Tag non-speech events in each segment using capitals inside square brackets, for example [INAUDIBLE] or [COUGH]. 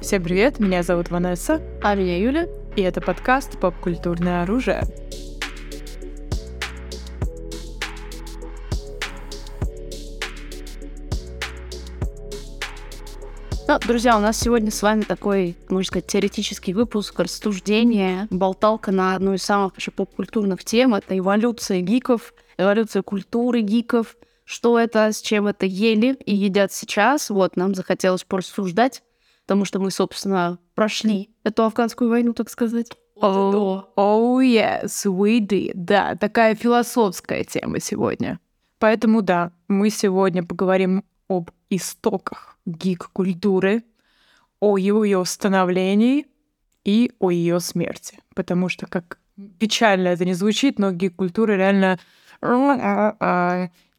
Всем привет, меня зовут Ванесса. А меня Юля. И это подкаст «Поп-культурное оружие». Ну, друзья, у нас сегодня с вами такой, можно сказать, теоретический выпуск, рассуждение, болталка на одну из самых вообще поп-культурных тем. Это эволюция гиков, эволюция культуры гиков, что это, с чем это ели и едят сейчас. Вот, нам захотелось порассуждать, потому что мы, собственно, прошли эту афганскую войну, так сказать. Oh, oh yes, we did. Да, такая философская тема сегодня. Поэтому да, мы сегодня поговорим об истоках гик-культуры, о ее становлении и о ее смерти. Потому что, как печально это не звучит, но гик-культура реально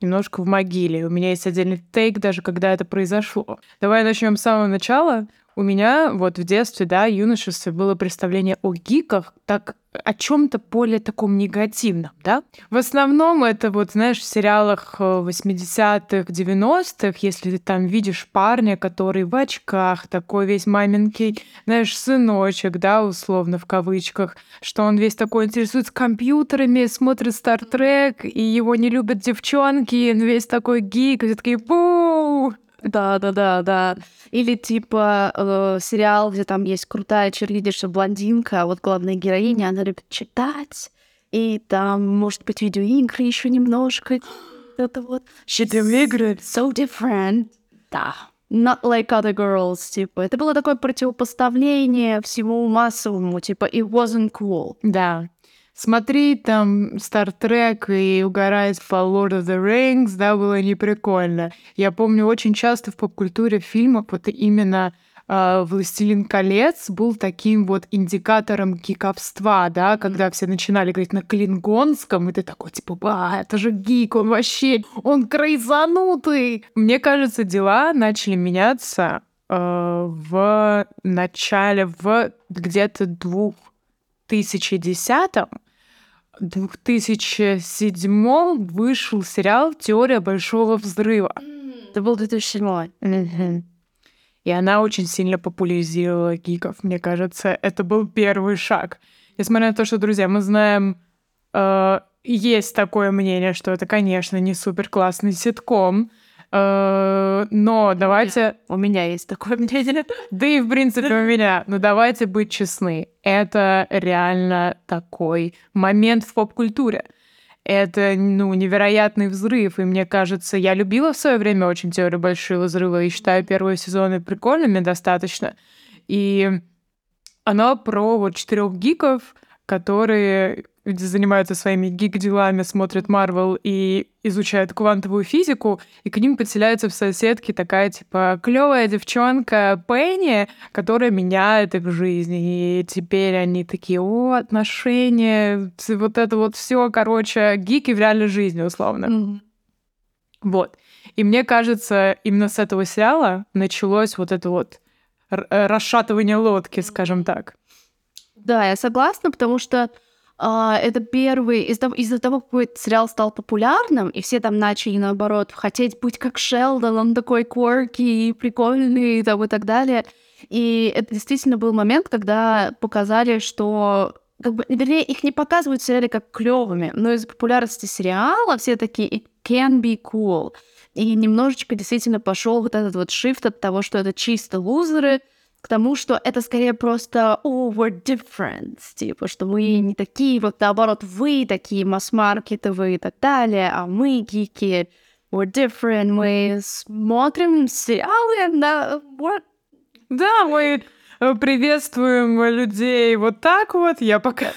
немножко в могиле. У меня есть отдельный тейк, даже когда это произошло. Давай начнем с самого начала. У меня вот в детстве, да, юношестве было представление о гиках так о чем-то более таком негативном, да? В основном это вот, знаешь, в сериалах 80-х, э, 90-х, если ты там видишь парня, который в очках, такой весь маменький, знаешь, сыночек, да, условно, в кавычках, что он весь такой интересуется компьютерами, смотрит Стартрек, и его не любят девчонки, он весь такой гик, и такие бу да, да, да, да. Или типа э, сериал, где там есть крутая черлидерша блондинка, а вот главная героиня, она любит читать, и там, может быть, видеоигры еще немножко. Это вот. Видеоигры? So different. Да. Not like other girls, типа. Это было такое противопоставление всему массовому, типа, it wasn't cool. Да смотреть там Star Trek и угорать по Lord of the Rings, да, было не прикольно. Я помню, очень часто в поп-культуре фильмов вот именно э, «Властелин колец» был таким вот индикатором гиковства, да, когда все начинали говорить на клингонском, и ты такой, типа, ба, это же гик, он вообще, он крайзанутый. Мне кажется, дела начали меняться э, в начале, в где-то двух 2010 2007 вышел сериал «Теория большого взрыва». Это был 2007. И она очень сильно популяризировала гиков, мне кажется. Это был первый шаг. Несмотря на то, что, друзья, мы знаем, э, есть такое мнение, что это, конечно, не супер классный ситком, но давайте... У меня есть такое мнение. Да и, в принципе, у меня. Но давайте быть честны. Это реально такой момент в поп-культуре. Это, ну, невероятный взрыв. И мне кажется, я любила в свое время очень теорию большого взрыва и считаю первые сезоны прикольными достаточно. И оно про вот четырех гиков, которые занимаются своими гик-делами, смотрят Марвел и изучают квантовую физику, и к ним подселяется в соседке такая, типа, клевая девчонка Пенни, которая меняет их жизнь. И теперь они такие, о, отношения, вот это вот все, короче, гики в реальной жизни, условно. Mm-hmm. Вот. И мне кажется, именно с этого сериала началось вот это вот расшатывание лодки, скажем так. Да, я согласна, потому что это первый из-за из того, какой сериал стал популярным, и все там начали, наоборот, хотеть быть как Шелдон, он такой quirky и прикольный, и, там, и так далее. И это действительно был момент, когда показали, что как бы, вернее, их не показывают в сериале как клевыми, но из-за популярности сериала все такие it can be cool. И немножечко действительно пошел вот этот вот шифт от того, что это чисто лузеры, к тому, что это скорее просто «oh, we're different», типа, что мы не такие, вот наоборот, вы такие масс-маркетовые и так далее, а мы гики, we're different, мы смотрим сериалы на... What? Да, мы э, приветствуем людей вот так вот, я пока...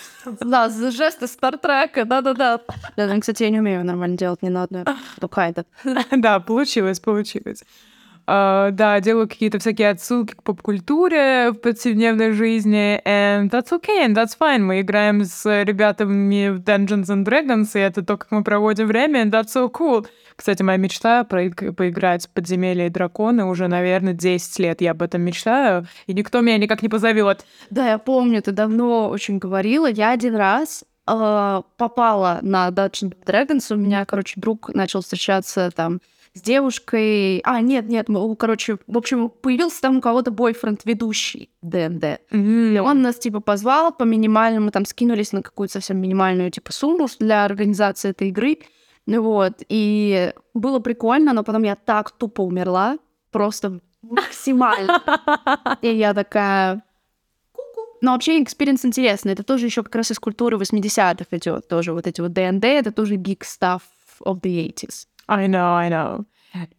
Да, жесты Стартрека, да-да-да. Да, кстати, я не умею нормально делать ни на одной, только это. Да, получилось, получилось. Uh, да, делаю какие-то всякие отсылки к поп-культуре в повседневной жизни, and that's okay, and that's fine. Мы играем с ребятами в Dungeons and Dragons, и это то, как мы проводим время, and that's so cool. Кстати, моя мечта про поиграть в подземелье и драконы уже, наверное, 10 лет. Я об этом мечтаю, и никто меня никак не позовет. Да, я помню, ты давно очень говорила. Я один раз э, попала на Dungeons Dragons. У меня, короче, друг начал встречаться там с девушкой... А, нет, нет, мы, короче, в общем, появился там у кого-то бойфренд ведущий ДНД. И он нас, типа, позвал по минимальному, там, скинулись на какую-то совсем минимальную, типа, сумму для организации этой игры. Ну Вот, и было прикольно, но потом я так тупо умерла, просто максимально. И я такая... Но вообще experience интересный. Это тоже еще как раз из культуры 80-х идет. Тоже вот эти вот ДНД, это тоже geek stuff of the 80s. I know, I know.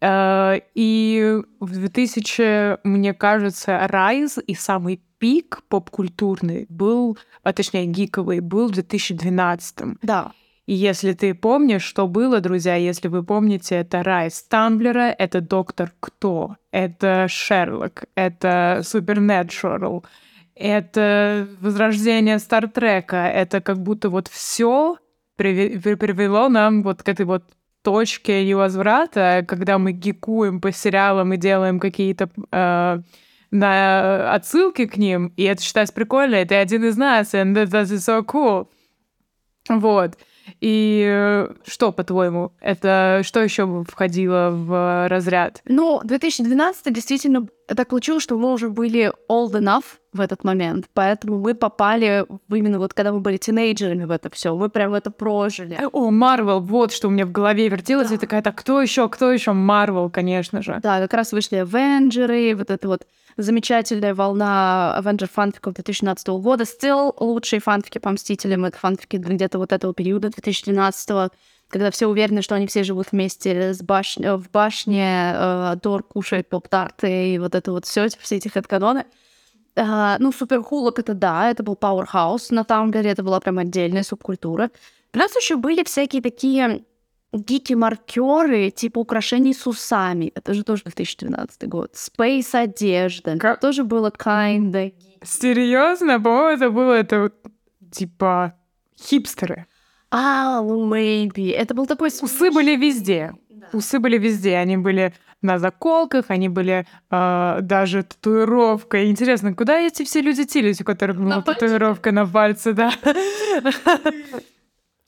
Э, И в 2000, мне кажется, райз и самый пик поп-культурный был, а точнее гиковый, был в 2012. Да. И если ты помнишь, что было, друзья, если вы помните, это Райс Тамблера, это Доктор Кто, это Шерлок, это Супернатурал, это возрождение Стартрека, это как будто вот все привело нам вот к этой вот точке невозврата, когда мы гикуем по сериалам и делаем какие-то э, на отсылки к ним, и это считается прикольно, это один из нас, and that is so cool. Вот. И что, по-твоему, это что еще входило в разряд? Ну, 2012 действительно так получилось, что мы уже были old enough в этот момент, поэтому мы попали именно вот когда мы были тинейджерами в это все, мы прям это прожили. О, Марвел, вот что у меня в голове вертелось, и такая, так кто еще, кто еще? Марвел, конечно же. Да, как раз вышли Авенджеры, вот эта вот замечательная волна Авенджер фанфиков 2012 года. Still лучшие фанфики по Мстителям, это фанфики где-то вот этого периода 2012 когда все уверены, что они все живут вместе с баш... в башне, э, Тор кушает поп-тарты и вот это вот все, все эти хэдканоны. Uh, ну, Супер Хулок это да, это был Powerhouse на Тамблере, это была прям отдельная субкультура. Плюс еще были всякие такие гики-маркеры, типа украшений с усами. Это же тоже 2012 год. Space одежда. Как? Тоже было kinda Серьезно? По-моему, это было это типа хипстеры. А, ну, maybe. Это был такой... Усы были везде. Усы были везде. Они были на заколках, они были э, даже татуировкой. Интересно, куда эти все люди делись, у которых была На татуировка на пальце, да?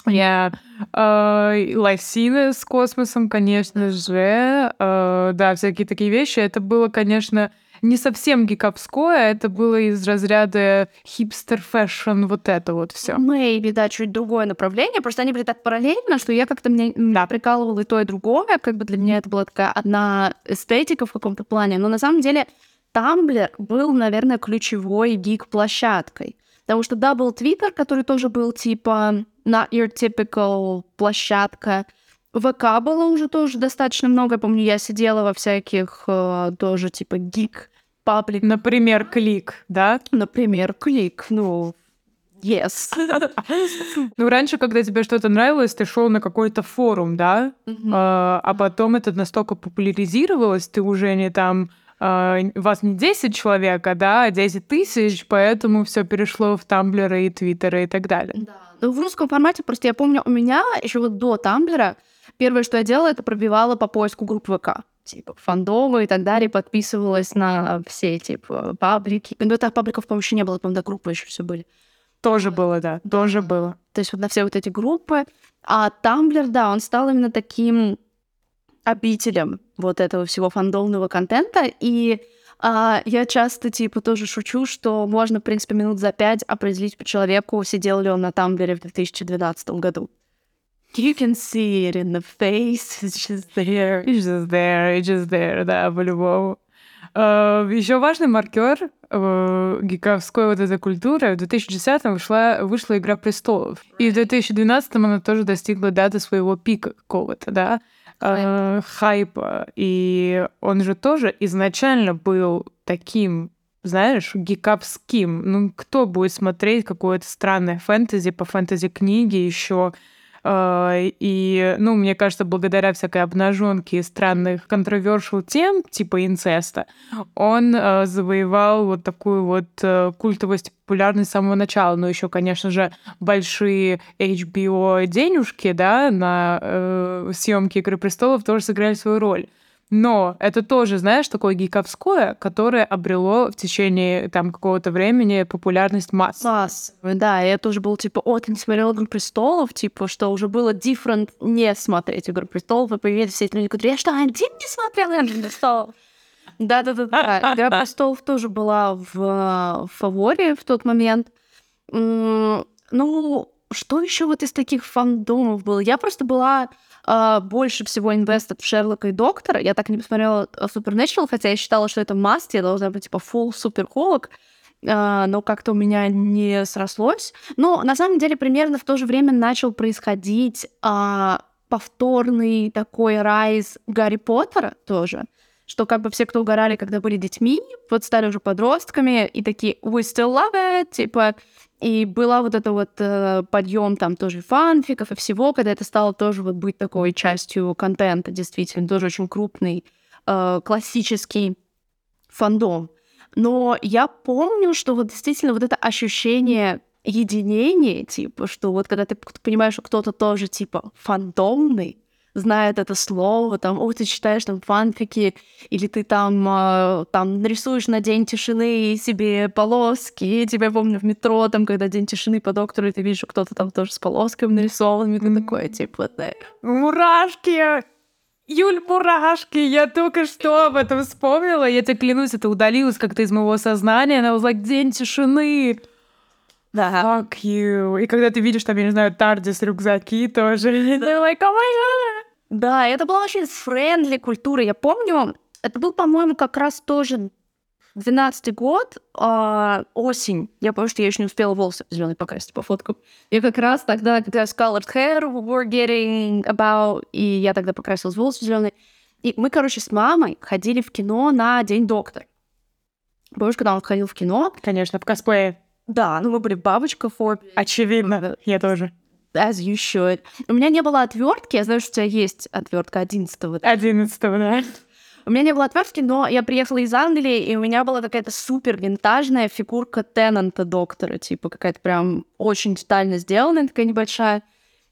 Я э, лосины с космосом, конечно же, э, да, всякие такие вещи. Это было, конечно, не совсем гиковское, это было из разряда hipster fashion, вот это вот все. Maybe, да, чуть другое направление. Просто они были так параллельно, что я как-то мне да. прикалывала и то, и другое. Как бы для меня это была такая одна эстетика в каком-то плане. Но на самом деле Тамблер был, наверное, ключевой гик-площадкой. Потому что, да, был Твиттер, который тоже был типа not your typical площадка. ВК было уже тоже достаточно много. Я помню, я сидела во всяких э, тоже типа гик паблик. Например, клик, да? Например, клик. Ну, yes. [LAUGHS] Ну, раньше, когда тебе что-то нравилось, ты шел на какой-то форум, да? Мгм. А, а потом это настолько популяризировалось, ты уже не там вас не 10 человек, а да, 10 тысяч, поэтому все перешло в Тамблеры и Твиттеры и так далее. Да. Ну, в русском формате просто я помню, у меня еще вот до Тамблера первое, что я делала, это пробивала по поиску групп ВК. Типа фандомы и так далее, подписывалась на все типа паблики. Ну, так пабликов, по-моему, еще не было, по-моему, до группы еще все были. Тоже было, да, тоже было. То есть вот на все вот эти группы. А Тамблер, да, он стал именно таким обителем вот этого всего фандомного контента. И а, я часто, типа, тоже шучу, что можно, в принципе, минут за пять определить по человеку, сидел ли он на Тамблере в 2012 году. You can see it in the face, it's just there. It's just there, it's just there, да, по-любому. Еще важный маркер э, гиковской вот этой культуры. В 2010-м вышла, вышла «Игра престолов». И в 2012-м она тоже достигла даты своего пика какого-то, да, э, хайпа. И он же тоже изначально был таким, знаешь, гиковским. Ну, кто будет смотреть какое-то странное фэнтези по фэнтези-книге еще и, ну, мне кажется, благодаря всякой обнаженке и странных controversial тем, типа инцеста, он э, завоевал вот такую вот э, культовость популярность с самого начала. Но еще, конечно же, большие HBO денежки, да, на э, съемки Игры престолов тоже сыграли свою роль. Но это тоже, знаешь, такое гиковское, которое обрело в течение там какого-то времени популярность масс. Масс. Да, я тоже был типа, о, ты не смотрел «Игру престолов», типа, что уже было different не смотреть «Игру престолов», и появились все эти люди, которые, я что, один не смотрел «Игру престолов»? Да-да-да, «Игра престолов» тоже была в, в фаворе в тот момент. Ну, что еще вот из таких фандомов было? Я просто была Uh, больше всего инвестед в Шерлока и Доктора. Я так и не посмотрела Supernatural, хотя я считала, что это маст, я должна быть типа full суперхолог, uh, но как-то у меня не срослось. Но на самом деле примерно в то же время начал происходить uh, повторный такой райз Гарри Поттера тоже что как бы все, кто угорали, когда были детьми, вот стали уже подростками и такие «we still love it», типа, и была вот это вот э, подъем там тоже фанфиков и всего, когда это стало тоже вот быть такой частью контента, действительно, тоже очень крупный э, классический фандом. Но я помню, что вот действительно вот это ощущение единения, типа, что вот когда ты понимаешь, что кто-то тоже типа фандомный, знает это слово, там, о, ты читаешь там фанфики, или ты там, э, там нарисуешь на День тишины себе полоски. И тебя помню в метро, там, когда День тишины по доктору, и ты видишь, кто-то там тоже с полосками нарисован, и ты такое, типа, да. Мурашки! Юль, мурашки, я только что об этом вспомнила. Я тебе клянусь, это удалилось как-то из моего сознания. Она was like, день тишины. Да. Fuck you. И когда ты видишь там, я не знаю, Тардис, рюкзаки тоже, [LAUGHS] ты like, oh my god. Да, это была очень френдли культура. Я помню, это был, по-моему, как раз тоже 12 год, э, осень. Я помню, что я еще не успела волосы зеленый покрасить по фоткам. Я как раз тогда, когда colored hair were getting about, и я тогда покрасилась волосы зеленые. И мы, короче, с мамой ходили в кино на День доктора. Помнишь, когда он ходил в кино? Конечно, в косплее. Да, ну мы были бабочка форме. Очевидно, я тоже. As you should. У меня не было отвертки. Я знаю, что у тебя есть отвертка 11 -го. 11 да. У меня не было отвертки, но я приехала из Англии, и у меня была какая-то супер винтажная фигурка Теннанта доктора, типа какая-то прям очень детально сделанная, такая небольшая.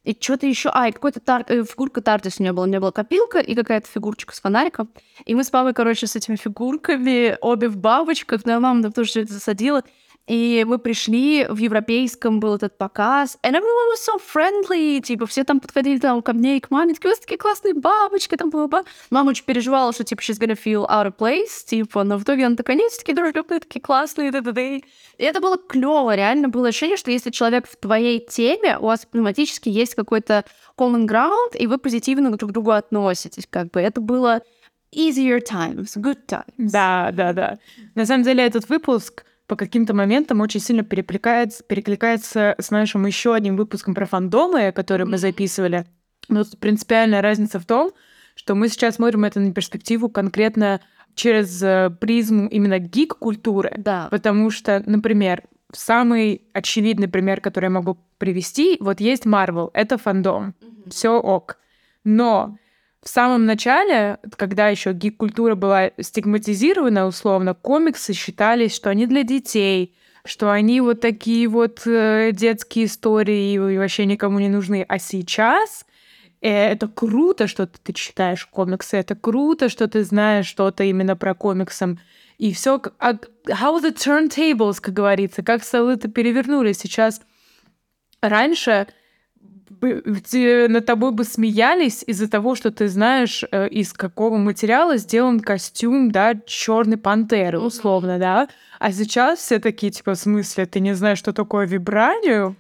И что-то еще... А, и какой-то тар... э, фигурка Тартис у меня была. У меня была копилка и какая-то фигурочка с фонариком. И мы с мамой, короче, с этими фигурками, обе в бабочках, да, мама там тоже это засадила. И мы пришли, в европейском был этот показ, and everyone was so friendly, типа, все там подходили там ко мне и к маме, такие, у такие классные бабочки, там, бла, бла Мама очень переживала, что, типа, she's gonna feel out of place, типа, но в итоге она такая, нет, такие дружелюбные, такие классные, да да да И это было клево, реально было ощущение, что если человек в твоей теме, у вас автоматически есть какой-то common ground, и вы позитивно друг к другу относитесь, как бы. Это было easier times, good times. Да, да, да. На самом деле этот выпуск по каким-то моментам очень сильно перекликается, перекликается с нашим еще одним выпуском про фандомы, который мы записывали. Но тут принципиальная разница в том, что мы сейчас смотрим это на перспективу конкретно через э, призму именно гик-культуры. Да. Потому что, например, самый очевидный пример, который я могу привести, вот есть Marvel, это фандом, mm-hmm. все ок. Но в самом начале, когда еще гик-культура была стигматизирована условно, комиксы считались, что они для детей, что они вот такие вот э, детские истории и вообще никому не нужны. А сейчас э, это круто, что ты читаешь комиксы, это круто, что ты знаешь что-то именно про комиксы. И все, а, how the turntables, как говорится, как столы-то перевернули сейчас. Раньше над тобой бы смеялись из-за того, что ты знаешь, э, из какого материала сделан костюм, да, черной пантеры, условно, да. А сейчас все такие, типа, в смысле, ты не знаешь, что такое вибраниум?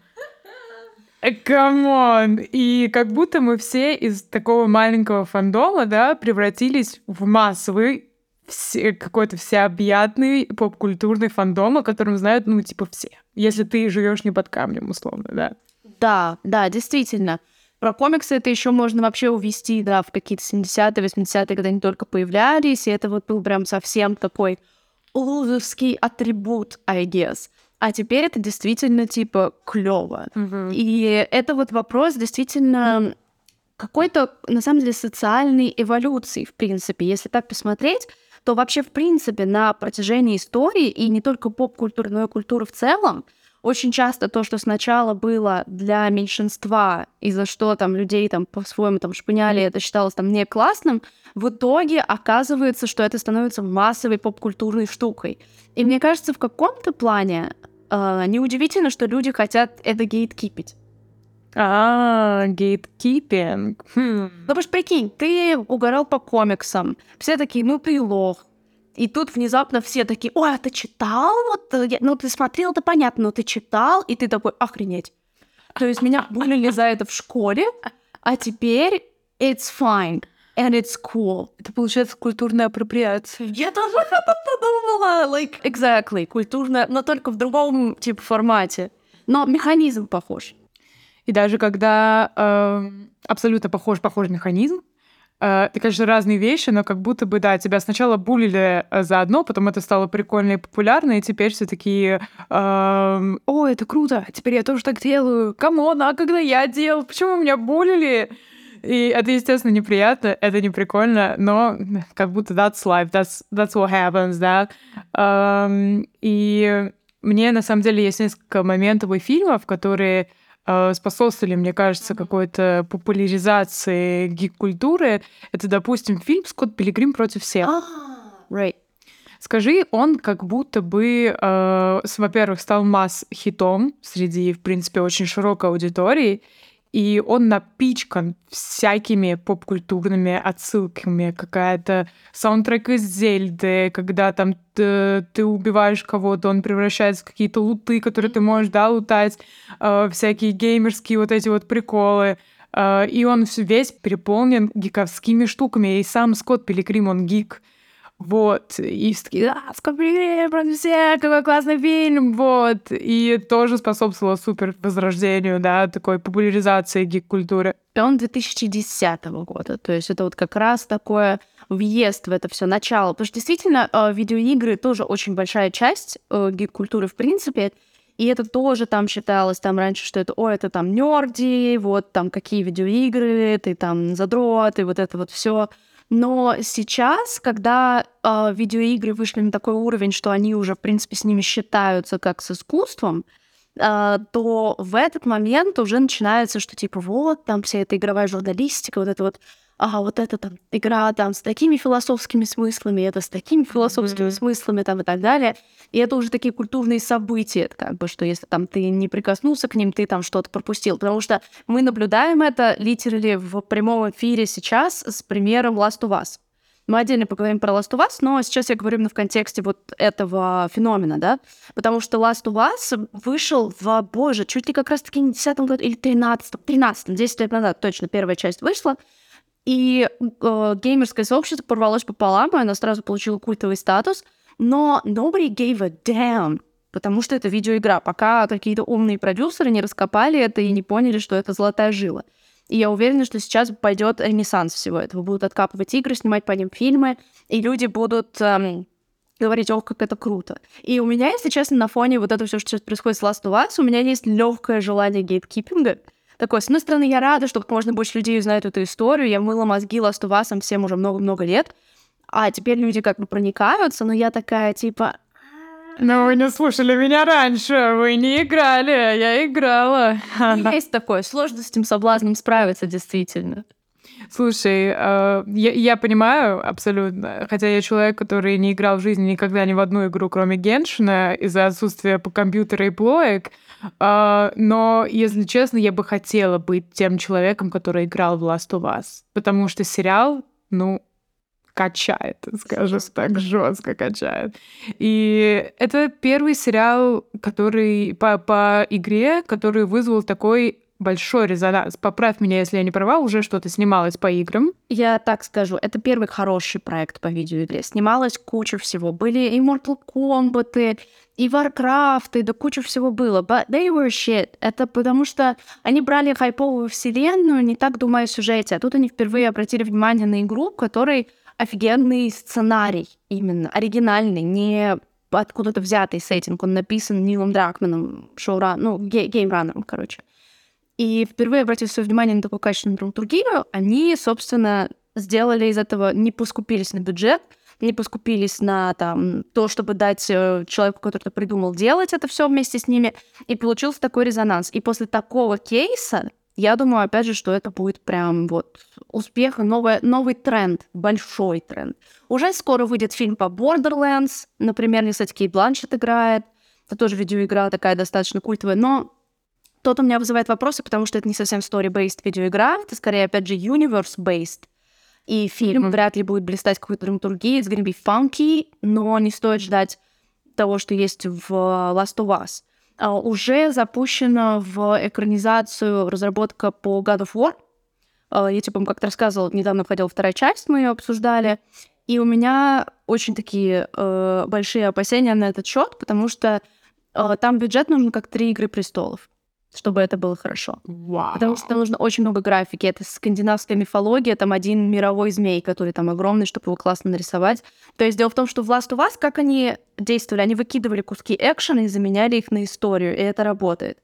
Come on! И как будто мы все из такого маленького фандома, да, превратились в массовый все, какой-то всеобъятный поп-культурный фандом, о котором знают, ну, типа, все. Если ты живешь не под камнем, условно, да. Да, да, действительно. Про комиксы это еще можно вообще увести, да, в какие-то 70-е, 80-е, когда они только появлялись, и это вот был прям совсем такой лузерский атрибут, I guess. А теперь это действительно типа клево. Mm-hmm. И это вот вопрос действительно какой-то, на самом деле, социальной эволюции, в принципе. Если так посмотреть, то вообще, в принципе, на протяжении истории, и не только поп-культуры, но и культуры в целом, очень часто то, что сначала было для меньшинства, и за что там людей там по-своему там шпыняли, это считалось там не классным, в итоге оказывается, что это становится массовой поп-культурной штукой. И мне кажется, в каком-то плане э, неудивительно, что люди хотят это гейткипить. А, гейткипинг. Хм. Ну, потому что прикинь, ты угорал по комиксам, все такие, ну ты лох. И тут внезапно все такие, ой, а ты читал? Вот, э, я- ну ты смотрел, это понятно, но ты читал, и ты такой, охренеть. То есть меня булили за это в школе, а теперь it's fine and it's cool. Это получается культурная апроприация. Я тоже об этом подумала. Like, exactly. Культурно, но только в другом, типа, формате. Но механизм похож. И даже когда э, абсолютно похож похожий механизм, это, конечно, разные вещи, но как будто бы, да, тебя сначала булили э, за одно, потом это стало прикольно и популярно, и теперь все такие, эм, о, это круто, теперь я тоже так делаю, come on, а когда я делал, почему меня булили? И это, естественно, неприятно, это не прикольно, но как будто that's life, that's, that's what happens, да. Эм, и мне, на самом деле, есть несколько моментов и фильмов, которые э, способствовали, мне кажется, какой-то популяризации гик-культуры. Это, допустим, фильм «Скотт Пилигрим против всех». Right. Скажи, он как будто бы, э, во-первых, стал масс-хитом среди, в принципе, очень широкой аудитории, и он напичкан всякими поп-культурными отсылками. Какая-то саундтрек из Зельды, когда там т- ты убиваешь кого-то, он превращается в какие-то луты, которые ты можешь, да, лутать, э, всякие геймерские вот эти вот приколы. Э, и он весь переполнен гиковскими штуками. И сам Скотт Пилигрим, он гик. Вот, и все такие, а, против всех, какой классный фильм, вот. И тоже способствовало супер возрождению, да, такой популяризации гик-культуры. Он 2010 года. То есть это вот как раз такое въезд в это все начало. Потому что действительно э, видеоигры тоже очень большая часть э, гик-культуры в принципе. И это тоже там считалось там раньше, что это, ой, это там нерди, вот там какие видеоигры, ты там задрот, и вот это вот все. Но сейчас, когда э, видеоигры вышли на такой уровень, что они уже, в принципе, с ними считаются как с искусством, а, то в этот момент уже начинается, что типа вот, там вся эта игровая журналистика, вот это вот, ага, вот эта там игра там с такими философскими смыслами, это с такими философскими Мгм. смыслами там и так далее. И это уже такие культурные события, как бы, что если там ты не прикоснулся к ним, ты там что-то пропустил. Потому что мы наблюдаем это литерали в прямом эфире сейчас с примером Last of Us. Мы отдельно поговорим про Last of Us, но сейчас я говорю именно в контексте вот этого феномена, да, потому что Last of Us вышел в, боже, чуть ли как раз-таки не 10 году или 13 13 10 лет назад точно первая часть вышла, и э, геймерское сообщество порвалось пополам, и она сразу получила культовый статус, но nobody gave a damn, потому что это видеоигра, пока какие-то умные продюсеры не раскопали это и не поняли, что это золотая жила. И я уверена, что сейчас пойдет ренессанс всего этого. Будут откапывать игры, снимать по ним фильмы, и люди будут эм, говорить, ох, как это круто. И у меня, если честно, на фоне вот этого все, что сейчас происходит с Last of Us, у меня есть легкое желание гейткипинга. Такое, с одной стороны, я рада, что как можно больше людей узнает эту историю. Я мыла мозги Us всем уже много-много лет. А теперь люди как бы проникаются, но я такая, типа, Но вы не слушали меня раньше, вы не играли, я играла. [LAUGHS] есть такое, сложно с этим соблазном справиться, действительно. Слушай, э, я, я понимаю абсолютно, хотя я человек, который не играл в жизни никогда ни в одну игру, кроме Геншина, из-за отсутствия по компьютера и плоек, э, но, если честно, я бы хотела быть тем человеком, который играл в Last of Us, потому что сериал, ну, качает, скажем так, жестко качает. И это первый сериал, который по, по игре, который вызвал такой большой резонанс. Поправь меня, если я не права, уже что-то снималось по играм. Я так скажу, это первый хороший проект по видеоигре. Снималась куча всего. Были и Mortal Kombat, и Warcraft, да куча всего было. But they were shit. Это потому что они брали хайповую вселенную, не так думая о сюжете. А тут они впервые обратили внимание на игру, в которой офигенный сценарий именно, оригинальный, не откуда-то взятый сеттинг. Он написан Нилом Дракманом, шоура, ну, ге- геймраннером, короче. И впервые обратив свое внимание на такую качественную драматургию, они, собственно, сделали из этого, не поскупились на бюджет, не поскупились на там то, чтобы дать э, человеку, который это придумал, делать это все вместе с ними, и получился такой резонанс. И после такого кейса я думаю, опять же, что это будет прям вот успех, новый, новый тренд, большой тренд. Уже скоро выйдет фильм по Borderlands, например, не кстати, Кейт Бланшет играет. Это тоже видеоигра такая достаточно культовая, но тот у меня вызывает вопросы, потому что это не совсем story-based видеоигра, это скорее, опять же, universe-based. И фильм mm-hmm. вряд ли будет блистать какой-то драматургией, it's gonna be funky, но не стоит ждать того, что есть в Last of Us. А, уже запущена в экранизацию разработка по God of War. А, я, типа, как-то рассказывала, недавно входила вторая часть, мы ее обсуждали. И у меня очень такие э, большие опасения на этот счет, потому что э, там бюджет нужен как три игры престолов чтобы это было хорошо. Wow. Потому что там нужно очень много графики. Это скандинавская мифология, там один мировой змей, который там огромный, чтобы его классно нарисовать. То есть дело в том, что в Last of Us, как они действовали, они выкидывали куски экшена и заменяли их на историю, и это работает.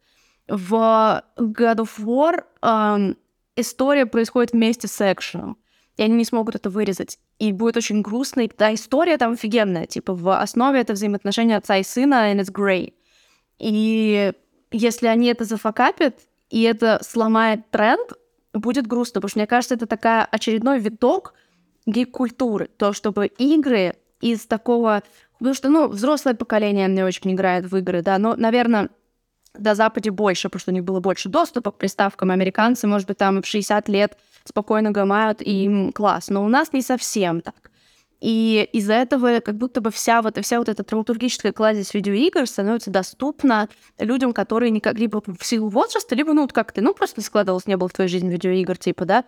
В God of War эм, история происходит вместе с экшеном, и они не смогут это вырезать. И будет очень грустно, и да, история там офигенная. Типа в основе это взаимоотношения отца и сына, and it's great. И если они это зафакапят, и это сломает тренд, будет грустно, потому что мне кажется, это такая очередной виток гик-культуры, то, чтобы игры из такого... Потому что, ну, взрослое поколение не очень играет в игры, да, но, наверное, до Западе больше, потому что у них было больше доступа к приставкам. Американцы, может быть, там в 60 лет спокойно гамают, и им класс. Но у нас не совсем так. И из-за этого как будто бы вся вот, вся вот эта драматургическая кладезь видеоигр становится доступна людям, которые никак либо в силу возраста, либо, ну, вот как ты, ну, просто складывалось, не было в твоей жизни видеоигр, типа, да,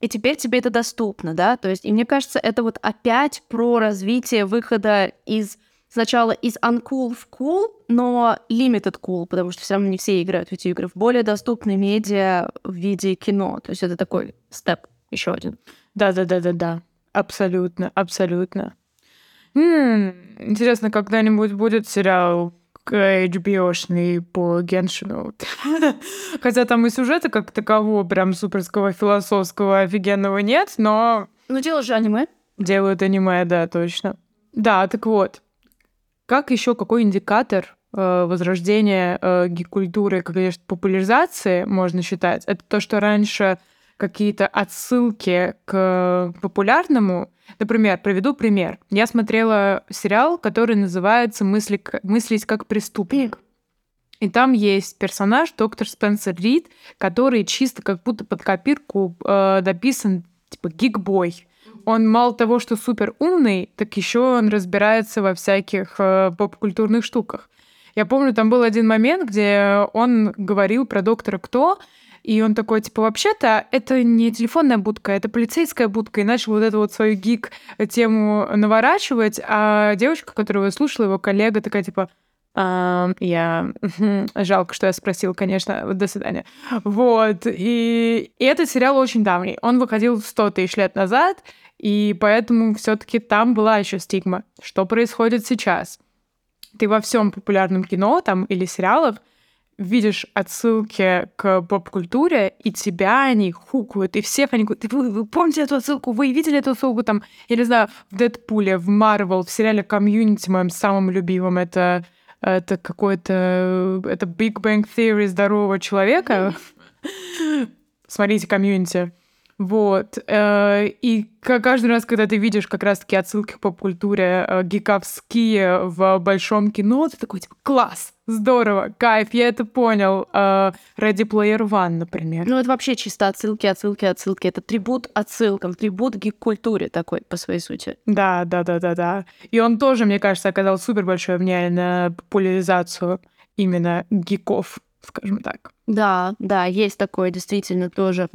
и теперь тебе это доступно, да, то есть, и мне кажется, это вот опять про развитие выхода из сначала из uncool в cool, но limited cool, потому что все равно не все играют в видеоигры, в более доступные медиа в виде кино. То есть это такой степ еще один. Да-да-да-да-да. Абсолютно, абсолютно. М-м, интересно, когда-нибудь будет сериал HBO-шный по Геншину. [LAUGHS] Хотя там и сюжета как такового прям суперского философского офигенного нет, но... Ну, делают же аниме. Делают аниме, да, точно. Да, так вот. Как еще какой индикатор э, возрождения э, гик-культуры, конечно, популяризации можно считать? Это то, что раньше какие-то отсылки к популярному. Например, приведу пример. Я смотрела сериал, который называется «Мысли, «Мыслить как преступник». И там есть персонаж, доктор Спенсер Рид, который чисто как будто под копирку э, дописан, типа, гигбой. Он мало того, что супер умный, так еще он разбирается во всяких э, поп-культурных штуках. Я помню, там был один момент, где он говорил про доктора Кто, и он такой, типа, вообще-то это не телефонная будка, это полицейская будка. И начал вот эту вот свою гик-тему наворачивать. А девочка, которая слушала, его коллега, такая, типа, я... Жалко, что я спросила, конечно. До свидания. Вот. И, и этот сериал очень давний. Он выходил 100 тысяч лет назад, и поэтому все таки там была еще стигма. Что происходит сейчас? Ты во всем популярном кино там или сериалах видишь отсылки к поп-культуре, и тебя они хукают, и всех они говорят, вы, вы помните эту отсылку, вы видели эту отсылку там, я не знаю, в Дэдпуле, в Марвел, в сериале Community, моим самым любимым, это, это какой-то, это Big Bang Theory здорового человека. Смотрите Комьюнити. Вот. Э, и каждый раз, когда ты видишь как раз-таки отсылки к поп-культуре э, гиковские в большом кино, ты такой, типа, класс, здорово, кайф, я это понял. Э, Ready Player One, например. Ну, это вообще чисто отсылки, отсылки, отсылки. Это трибут отсылкам, трибут гик-культуре такой, по своей сути. Да, да, да, да, да. И он тоже, мне кажется, оказал супер большое влияние на популяризацию именно гиков, скажем так. Да, да, есть такое действительно тоже.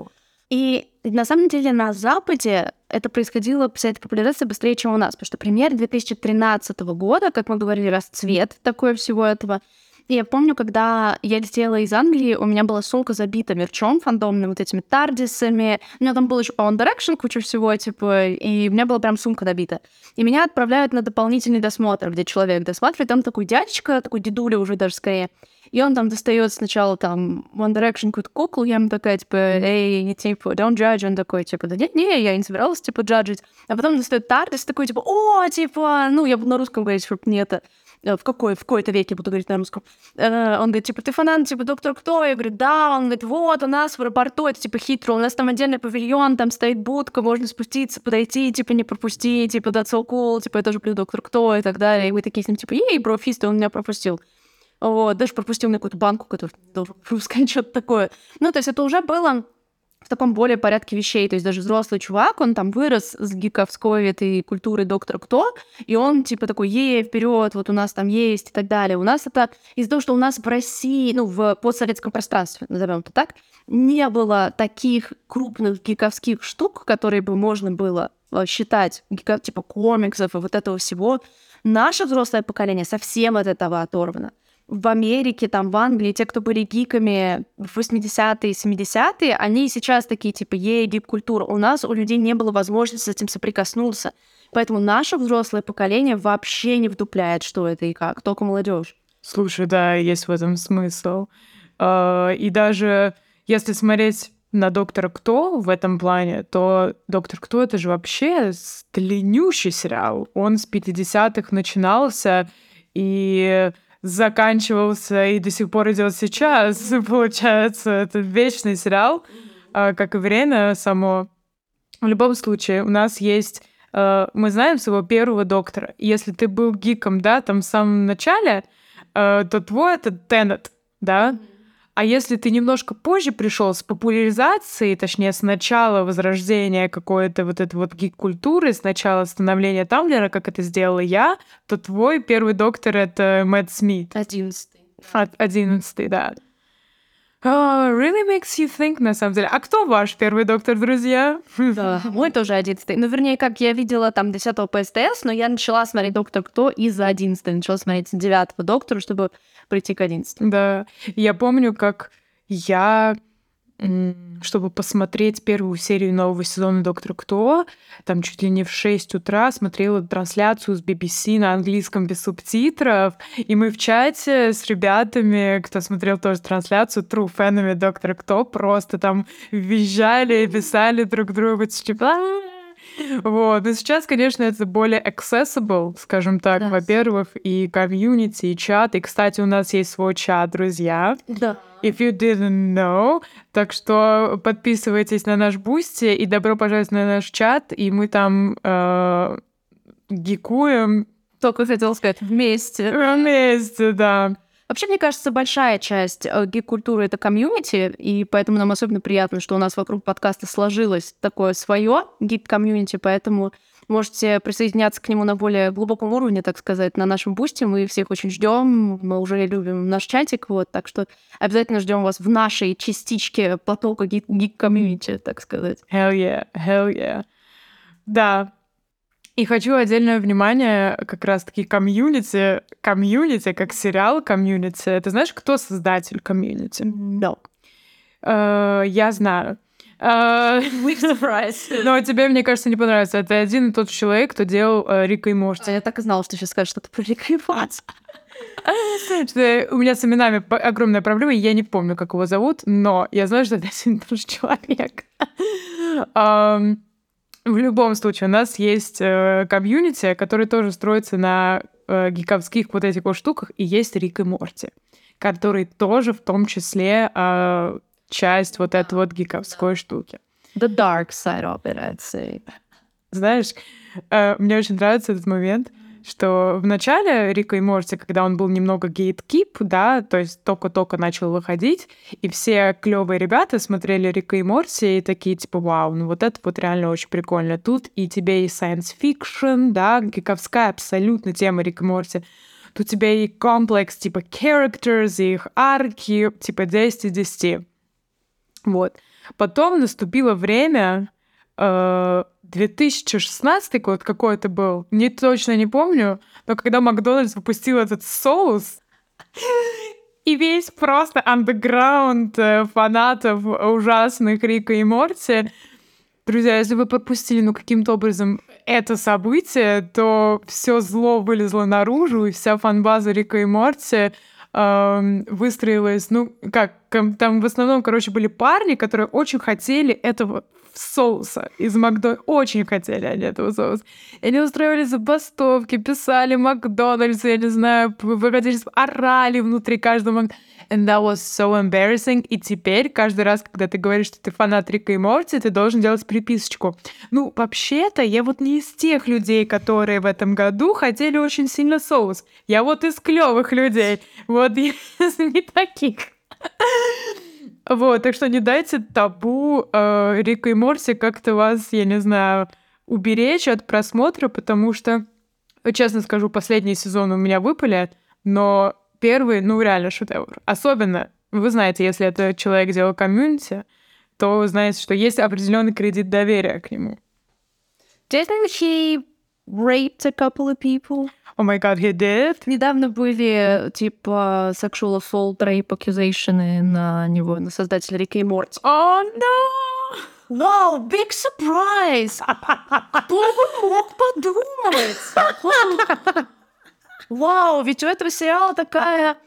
И на самом деле на Западе это происходило, вся эта популяризация быстрее, чем у нас, потому что пример 2013 года, как мы говорили, расцвет такое всего этого. И я помню, когда я летела из Англии, у меня была сумка забита мерчом фандомным, вот этими тардисами. У меня там был еще One Direction, куча всего, типа, и у меня была прям сумка набита. И меня отправляют на дополнительный досмотр, где человек досматривает, там такой дядечка, такой дедуля уже даже скорее, и он там достает сначала там One Direction какую-то куклу, я ему такая, типа, эй, типа, don't judge, он такой, типа, да нет, не, я не собиралась, типа, джаджить. А потом достает Тардис, такой, типа, о, типа, ну, я буду на русском говорить, чтобы мне это в какой, в какой-то веке буду говорить на русском. Э, он говорит, типа, ты фанат, типа, доктор кто? Я говорю, да. Он говорит, вот, у нас в аэропорту, это, типа, хитро, у нас там отдельный павильон, там стоит будка, можно спуститься, подойти, типа, не пропустить, типа, that's so cool, типа, я тоже люблю доктор кто и так далее. И вы такие с ним, типа, ей, бро, фист, он меня пропустил. Вот, даже пропустил на какую-то банку, которую должен [LAUGHS] пропускать, что-то такое. Ну, то есть это уже было в таком более порядке вещей. То есть даже взрослый чувак, он там вырос с гиковской этой культурой доктора кто, и он типа такой, ей вперед, вот у нас там есть и так далее. У нас это из-за того, что у нас в России, ну, в постсоветском пространстве, назовем это так, не было таких крупных гиковских штук, которые бы можно было э, считать, типа комиксов и вот этого всего. Наше взрослое поколение совсем от этого оторвано в Америке, там, в Англии, те, кто были гиками в 80-е, 70-е, они сейчас такие, типа, ей, гик-культура. У нас, у людей не было возможности с этим соприкоснуться. Поэтому наше взрослое поколение вообще не вдупляет, что это и как, только молодежь. Слушай, да, есть в этом смысл. А, и даже если смотреть на доктора Кто в этом плане, то доктор Кто это же вообще длиннющий сериал. Он с 50-х начинался, и заканчивался и до сих пор идет сейчас. [LAUGHS] Получается, это вечный сериал, а, как и время само. В любом случае, у нас есть а, мы знаем своего первого доктора. Если ты был гиком, да, там в самом начале, а, то твой это Теннет, да, а если ты немножко позже пришел с популяризацией, точнее, с начала возрождения какой-то вот этой вот гик-культуры, с начала становления Тамблера, как это сделала я, то твой первый доктор — это Мэтт Смит. Одиннадцатый. Одиннадцатый, да. Oh, really makes you think, на самом деле. А кто ваш первый доктор, друзья? [LAUGHS] Да, мой тоже одиннадцатый. Ну, вернее, как я видела там 10 по СТС, но я начала смотреть «Доктор Кто» из-за 11 Начала смотреть 9 доктора, чтобы прийти к 11. Да. Я помню, как я чтобы посмотреть первую серию нового сезона «Доктор Кто», там чуть ли не в 6 утра смотрела трансляцию с BBC на английском без субтитров, и мы в чате с ребятами, кто смотрел тоже трансляцию, true фенами «Доктора Кто», просто там визжали и писали друг другу, типа вот. Но сейчас, конечно, это более accessible, скажем так, да. во-первых, и комьюнити, и чат. И, кстати, у нас есть свой чат, друзья. Да. If you didn't know. Так что подписывайтесь на наш Бусти и добро пожаловать на наш чат. И мы там э, гикуем. Только хотел сказать, вместе. Вместе, да. Вообще, мне кажется, большая часть э, гик-культуры — это комьюнити, и поэтому нам особенно приятно, что у нас вокруг подкаста сложилось такое свое гик-комьюнити, поэтому можете присоединяться к нему на более глубоком уровне, так сказать, на нашем Бусти. Мы всех очень ждем, мы уже любим наш чатик, вот, так что обязательно ждем вас в нашей частичке потока гик-комьюнити, так сказать. Hell yeah, hell yeah. Да, и хочу отдельное внимание как раз-таки комьюнити. Комьюнити, как сериал Community. Ты знаешь, кто создатель Community? No. Uh, я знаю. Uh, [LAUGHS] Но тебе, мне кажется, не понравится. Это один и тот человек, кто делал uh, Рика и Морти. Я так и знала, что ты сейчас скажешь что-то про Рика и Морти. [LAUGHS] У меня с именами огромная проблема, я не помню, как его зовут, но я знаю, что это один и тот же человек. [LAUGHS] В любом случае, у нас есть э, комьюнити, который тоже строится на э, гиковских вот этих вот штуках, и есть Рик и Морти, который тоже в том числе э, часть вот этой вот гиковской штуки. The dark side of it, I'd say. Знаешь, э, мне очень нравится этот момент, что в начале Рика и Морти, когда он был немного гейткип, да, то есть только-только начал выходить, и все клевые ребята смотрели Рика и Морти и такие, типа, вау, ну вот это вот реально очень прикольно. Тут и тебе и science fiction, да, гиковская абсолютно тема Рика и Морти. Тут у тебя и комплекс, типа, characters, и их арки, типа, 10 из 10. Вот. Потом наступило время, э, 2016 год какой это был, не точно не помню, но когда Макдональдс выпустил этот соус, и весь просто андеграунд э, фанатов ужасных Рика и Морти. Друзья, если вы пропустили, ну, каким-то образом это событие, то все зло вылезло наружу, и вся фанбаза Рика и Морти выстроилась, ну, как, там в основном, короче, были парни, которые очень хотели этого соуса из Макдональдса. Очень хотели они этого соуса. И они устраивали забастовки, писали Макдональдс, я не знаю, выходили, орали внутри каждого. And that was so embarrassing. И теперь каждый раз, когда ты говоришь, что ты фанат Рика и Морти, ты должен делать приписочку. Ну, вообще-то, я вот не из тех людей, которые в этом году хотели очень сильно соус. Я вот из клевых людей. Вот [LAUGHS] из не таких. Вот, так что не дайте табу э, Рика и Морси как-то вас, я не знаю, уберечь от просмотра, потому что, честно скажу, последний сезон у меня выпали, но первый, ну, реально шедевр. Особенно, вы знаете, если это человек делал комьюнити, то вы знаете, что есть определенный кредит доверия к нему. Didn't he raped a couple of people? Oh my god, he did? Недавно были, типа, sexual assault, rape accusation на него, на создателя Рика и Морти. Oh, no! Wow, big surprise! Кто бы мог подумать? Вау, ведь у этого сериала такая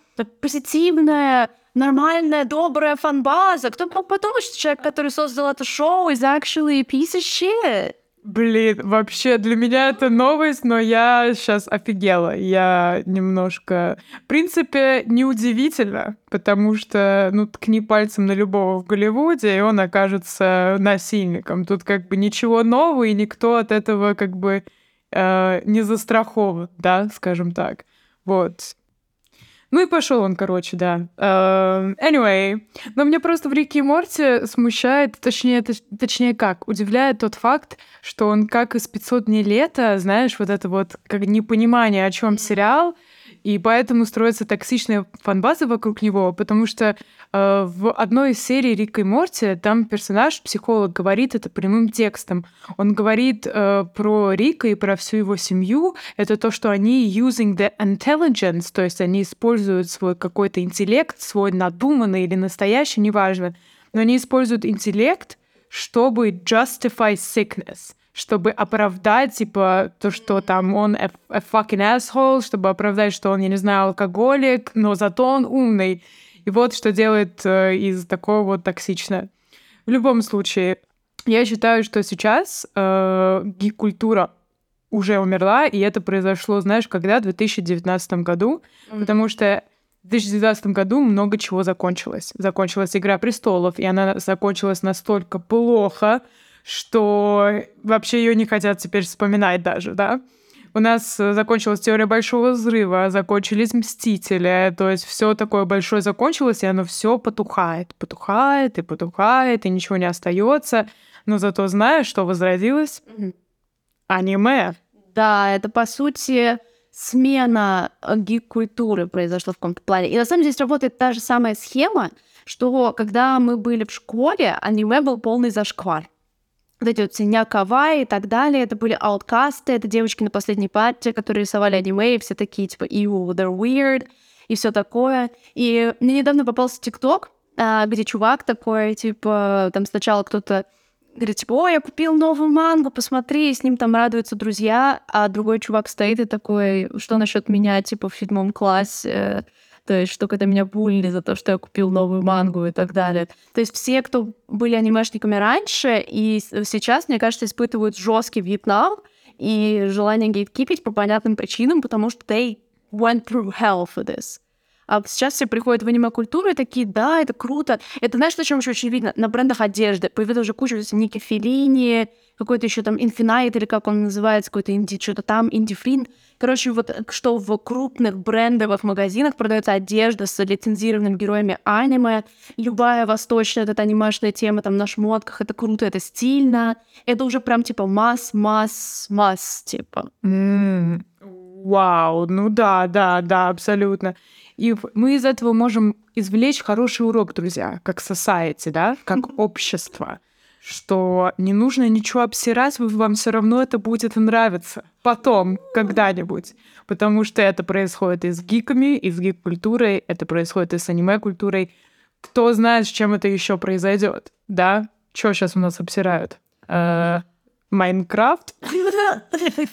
позитивная, нормальная, добрая фанбаза. Кто мог подумать, что человек, который создал это шоу, is actually a piece of shit? Блин, вообще для меня это новость, но я сейчас офигела. Я немножко... В принципе, неудивительно, потому что, ну, ткни пальцем на любого в Голливуде, и он окажется насильником. Тут как бы ничего нового, и никто от этого как бы э, не застрахован, да, скажем так. Вот. Ну и пошел он, короче, да. Uh, anyway, но мне просто в Рике и Морте смущает, точнее, точ, точнее как, удивляет тот факт, что он как из 500 дней лета, знаешь, вот это вот как непонимание, о чем сериал, и поэтому строится токсичная фанбаза вокруг него, потому что э, в одной из серий Рика и Морти там персонаж, психолог, говорит это прямым текстом. Он говорит э, про Рика и про всю его семью. Это то, что они using the intelligence, то есть они используют свой какой-то интеллект, свой надуманный или настоящий, неважно, но они используют интеллект, чтобы justify sickness чтобы оправдать, типа, то, что там он a, a fucking asshole, чтобы оправдать, что он, я не знаю, алкоголик, но зато он умный. И вот что делает э, из такого вот токсично. В любом случае, я считаю, что сейчас э, гик-культура уже умерла, и это произошло, знаешь, когда? В 2019 году, mm-hmm. потому что в 2019 году много чего закончилось. Закончилась «Игра престолов», и она закончилась настолько плохо, что вообще ее не хотят теперь вспоминать даже, да. У нас э, закончилась теория большого взрыва, закончились мстители, то есть все такое большое закончилось, и оно все потухает, потухает и потухает, и ничего не остается. Но зато знаешь, что возродилось? Аниме. Да, это по сути смена э, гик-культуры произошла в каком-то плане. И на самом деле здесь работает та же самая схема, что когда мы были в школе, аниме был полный зашквар вот эти вот Синяк и так далее, это были ауткасты, это девочки на последней парте, которые рисовали аниме, и все такие, типа, ew, they're weird, и все такое. И мне недавно попался ТикТок, а, где чувак такой, типа, там сначала кто-то говорит, типа, ой, я купил новую мангу, посмотри, и с ним там радуются друзья, а другой чувак стоит и такой, что насчет меня, типа, в седьмом классе, то есть что когда меня булили за то, что я купил новую мангу и так далее. То есть все, кто были анимешниками раньше и сейчас, мне кажется, испытывают жесткий Вьетнам и желание гейткипить по понятным причинам, потому что they went through hell for this. А сейчас все приходят в аниме-культуру и такие, да, это круто. Это знаешь, на чем еще очень видно? На брендах одежды. Появилась уже куча Ники Филини, какой-то еще там Infinite, или как он называется, какой-то инди, что-то там, инди-фрин. Короче, вот что в крупных брендовых магазинах продается одежда с лицензированными героями аниме. Любая восточная эта анимешная тема там на шмотках, это круто, это стильно. Это уже прям типа масс, масс, масс, типа. Mm. Вау, ну да, да, да, абсолютно. И мы из этого можем извлечь хороший урок, друзья, как society, да, как общество что не нужно ничего обсирать, вам все равно это будет нравиться потом, когда-нибудь. Потому что это происходит и с гиками, и с гик-культурой, это происходит и с аниме-культурой. Кто знает, с чем это еще произойдет, да? Что сейчас у нас обсирают? Э, Майнкрафт? [LAUGHS]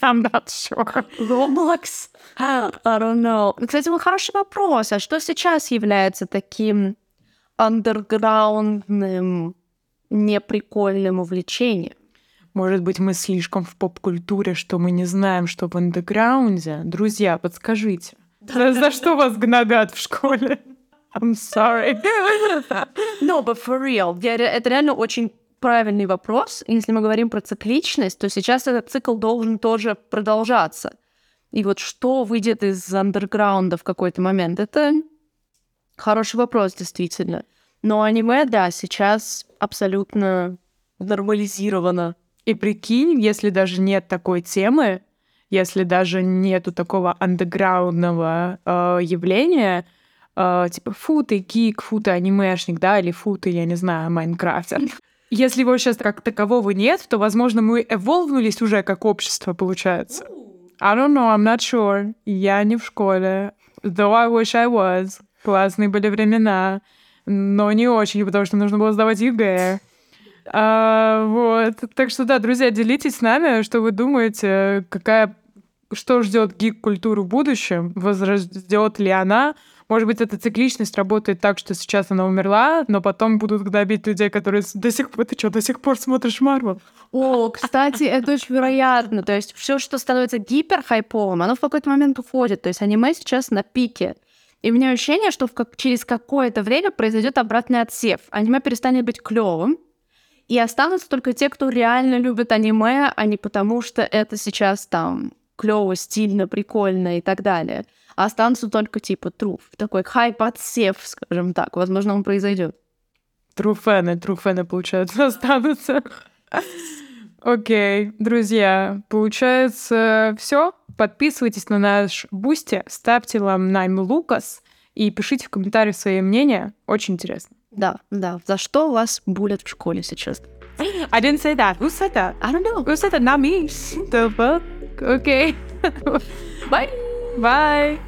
I'm not sure. Roblox? I don't know. Кстати, вот хороший вопрос. А что сейчас является таким андерграундным, неприкольным увлечением? Может быть, мы слишком в поп-культуре, что мы не знаем, что в андеграунде? Друзья, подскажите. За, за что вас гнобят в школе? [LAUGHS] I'm sorry. [LAUGHS] No, but for real. Это реально очень правильный вопрос. Если мы говорим про цикличность, то сейчас этот цикл должен тоже продолжаться. И вот что выйдет из андерграунда в какой-то момент, это хороший вопрос, действительно. Но аниме, да, сейчас абсолютно нормализировано. И прикинь, если даже нет такой темы, если даже нету такого андеграундного э, явления, э, типа фу ты гик, фу ты анимешник, да, или фу ты, я не знаю, майнкрафтер. Если его сейчас как такового нет, то, возможно, мы эволвнулись уже как общество, получается. I don't know, I'm not sure. Я не в школе. Though I wish I was. Классные были времена. Но не очень, потому что нужно было сдавать ЕГЭ. А, вот. Так что да, друзья, делитесь с нами, что вы думаете, какая что ждет гик-культуру в будущем, возрастет ли она. Может быть, эта цикличность работает так, что сейчас она умерла, но потом будут гнобить людей, которые до сих пор... Ты что, до сих пор смотришь Марвел? О, кстати, это очень вероятно. То есть все, что становится гиперхайповым, оно в какой-то момент уходит. То есть аниме сейчас на пике. И у меня ощущение, что как... через какое-то время произойдет обратный отсев. Аниме перестанет быть клевым, и останутся только те, кто реально любит аниме, а не потому, что это сейчас там клево, стильно, прикольно и так далее. А останутся только типа true. Такой хайп-отсев, скажем так. Возможно, он произойдет. True fans, true fans, получается, [LAUGHS] останутся. Окей, друзья, получается все. Подписывайтесь на наш Бусти, ставьте нам Найм Лукас и пишите в комментариях свои мнения. Очень интересно. Да, да. За что вас булят в школе сейчас? [GASPS] I didn't say that. Who said that? I don't know. Who said that? Not me. [LAUGHS] The fuck? Okay. [LAUGHS] Bye. Bye.